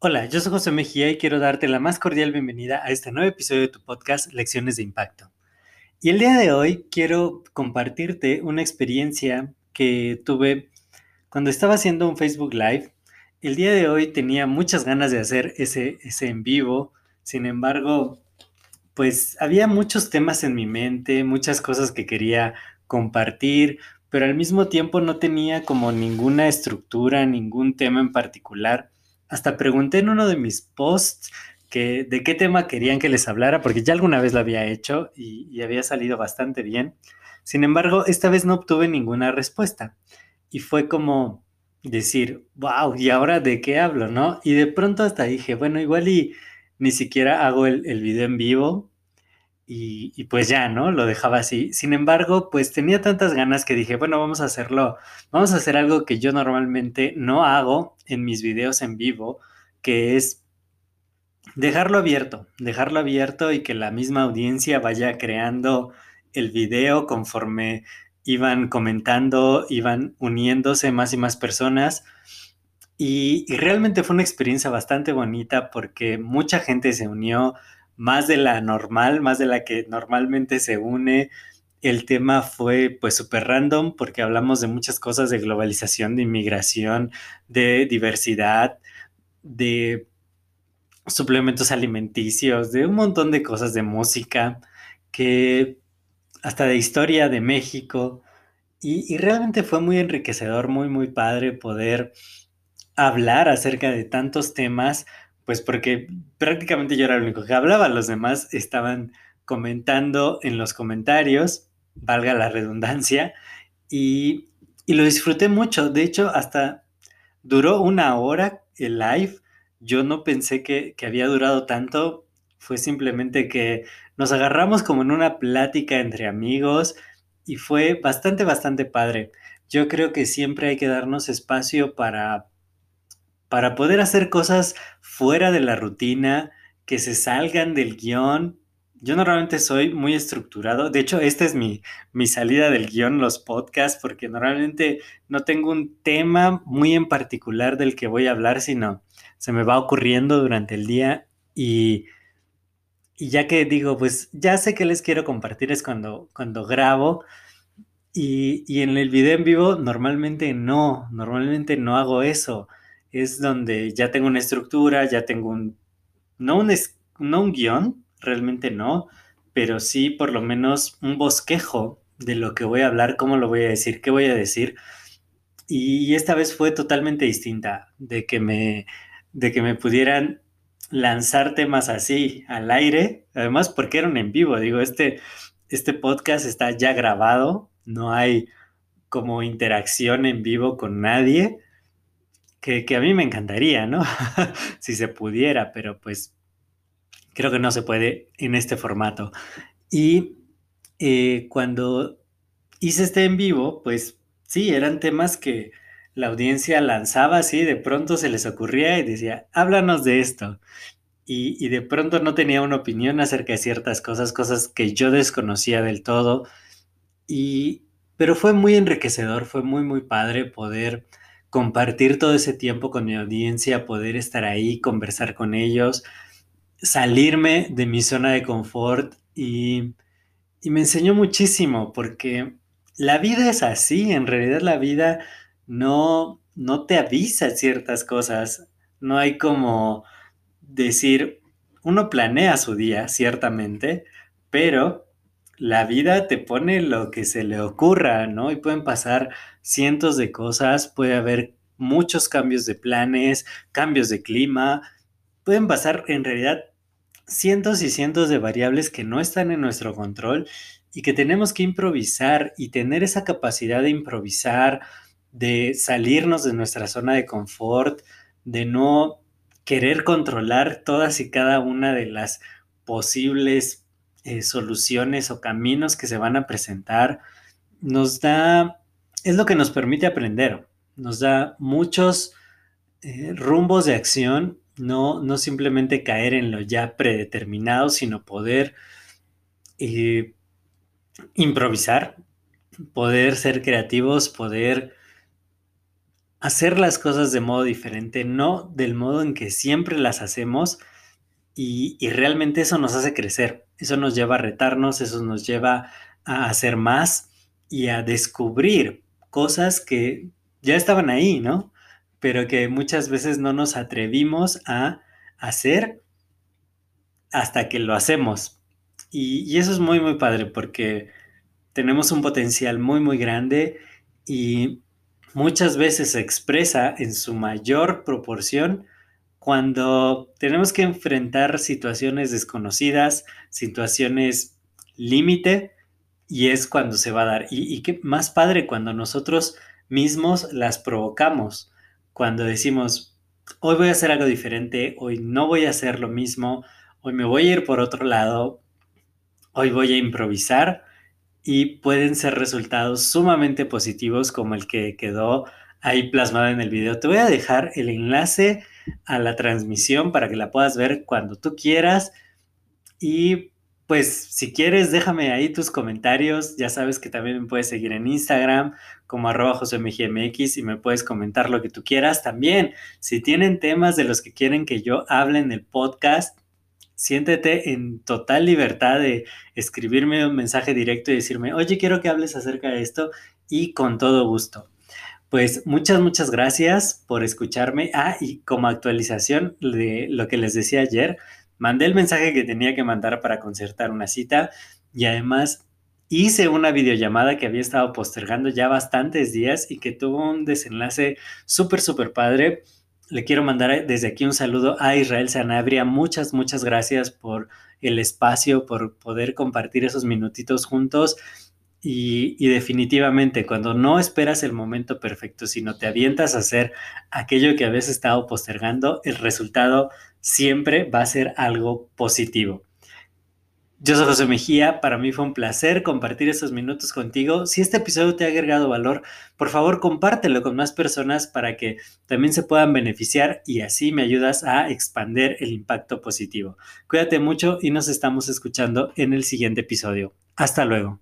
Hola, yo soy José Mejía y quiero darte la más cordial bienvenida a este nuevo episodio de tu podcast Lecciones de Impacto. Y el día de hoy quiero compartirte una experiencia que tuve cuando estaba haciendo un Facebook Live. El día de hoy tenía muchas ganas de hacer ese, ese en vivo, sin embargo, pues había muchos temas en mi mente, muchas cosas que quería compartir, pero al mismo tiempo no tenía como ninguna estructura, ningún tema en particular hasta pregunté en uno de mis posts que, de qué tema querían que les hablara, porque ya alguna vez lo había hecho y, había salido bastante bien. Sin embargo, esta vez no obtuve ninguna respuesta. Y fue como decir, wow, ¿y ahora de qué hablo? ¿No? Y de pronto hasta dije, bueno, igual y ni siquiera hago el, el video en vivo, y, pues ya, ¿no? Lo dejaba así. Sin embargo, pues tenía tantas ganas que dije, bueno, vamos a hacerlo, vamos a hacer algo que yo normalmente no hago en mis videos en vivo, que es dejarlo abierto, dejarlo abierto y que la misma audiencia vaya creando el video conforme iban comentando, iban uniéndose más y más personas. y realmente fue una experiencia bastante bonita porque mucha gente se unió, más de la normal, más de la que normalmente se une. El tema fue pues súper random porque hablamos de muchas cosas de globalización, de inmigración, de diversidad, de suplementos alimenticios, de un montón de cosas de música, que hasta de historia de México. Y, y, realmente fue muy enriquecedor, muy, muy padre poder hablar acerca de tantos temas pues porque prácticamente yo era el único que hablaba, los demás estaban comentando en los comentarios, valga la redundancia, y, lo disfruté mucho. De hecho, hasta duró una hora el live. Yo no pensé que, que había durado tanto. Fue simplemente que nos agarramos como en una plática entre amigos y fue bastante, bastante padre. Yo creo que siempre hay que darnos espacio para para poder hacer cosas fuera de la rutina, que se salgan del guion. Yo normalmente soy muy estructurado. De hecho, esta es mi, mi salida del guion, los podcasts, porque normalmente no tengo un tema muy en particular del que voy a hablar, sino se me va ocurriendo durante el día y, y ya que digo, pues ya sé que les quiero compartir es cuando, cuando grabo. Y, y en el video en vivo normalmente no, normalmente no hago eso es donde ya tengo una estructura, ya tengo un, no un, no un guion, realmente no, pero sí por lo menos un bosquejo de lo que voy a hablar, cómo lo voy a decir, qué voy a decir. Y esta vez fue totalmente distinta, de que me, de que me pudieran lanzar temas así al aire, además porque eran en vivo, digo, este, este podcast está ya grabado, no hay como interacción en vivo con nadie, que, a mí me encantaría, ¿no? si se pudiera, pero pues creo que no se puede en este formato. Y eh, cuando hice este en vivo, pues sí, eran temas que la audiencia lanzaba así, de pronto se les ocurría y decía, háblanos de esto. Y, y, de pronto no tenía una opinión acerca de ciertas cosas, cosas que yo desconocía del todo. Y, pero fue muy enriquecedor, fue muy, muy padre poder compartir todo ese tiempo con mi audiencia, poder estar ahí, conversar con ellos, salirme de mi zona de confort y, me enseñó muchísimo porque la vida es así, en realidad la vida no, no te avisa ciertas cosas, no hay como decir, uno planea su día, ciertamente, pero la vida te pone lo que se le ocurra, ¿no? Y pueden pasar cientos de cosas, puede haber muchos cambios de planes, cambios de clima, pueden pasar en realidad cientos y cientos de variables que no están en nuestro control y que tenemos que improvisar y tener esa capacidad de improvisar, de salirnos de nuestra zona de confort, de no querer controlar todas y cada una de las posibles eh, soluciones o caminos que se van a presentar, nos da, es lo que nos permite aprender, nos da muchos eh, rumbos de acción, no, no simplemente caer en lo ya predeterminado, sino poder eh, improvisar, poder ser creativos, poder hacer las cosas de modo diferente, no del modo en que siempre las hacemos y, realmente eso nos hace crecer, eso nos lleva a retarnos, eso nos lleva a hacer más y a descubrir cosas que ya estaban ahí, ¿no? Pero que muchas veces no nos atrevimos a hacer hasta que lo hacemos. Y, y eso es muy, muy padre porque tenemos un potencial muy, muy grande y muchas veces se expresa en su mayor proporción cuando tenemos que enfrentar situaciones desconocidas, situaciones límite, y es cuando se va a dar. Y, y qué más padre cuando nosotros mismos las provocamos, cuando decimos, hoy voy a hacer algo diferente, hoy no voy a hacer lo mismo, hoy me voy a ir por otro lado, hoy voy a improvisar y pueden ser resultados sumamente positivos como el que quedó ahí plasmado en el video. Te voy a dejar el enlace a la transmisión para que la puedas ver cuando tú quieras y pues si quieres déjame ahí tus comentarios, ya sabes que también me puedes seguir en Instagram como arroba josemgmx y me puedes comentar lo que tú quieras también. Si tienen temas de los que quieren que yo hable en el podcast, siéntete en total libertad de escribirme un mensaje directo y decirme, oye, quiero que hables acerca de esto y con todo gusto. Pues muchas, muchas gracias por escucharme. Ah, y como actualización de lo que les decía ayer, mandé el mensaje que tenía que mandar para concertar una cita y además hice una videollamada que había estado postergando ya bastantes días y que tuvo un desenlace súper, súper padre le quiero mandar desde aquí un saludo a Israel Sanabria. Muchas, muchas gracias por el espacio, por poder compartir esos minutitos juntos. Y, definitivamente, cuando no esperas el momento perfecto, sino te avientas a hacer aquello que habías estado postergando, el resultado siempre va a ser algo positivo. Yo soy José Mejía, para mí fue un placer compartir estos minutos contigo. Si este episodio te ha agregado valor, por favor compártelo con más personas para que también se puedan beneficiar y así me ayudas a expander el impacto positivo. Cuídate mucho y nos estamos escuchando en el siguiente episodio. Hasta luego.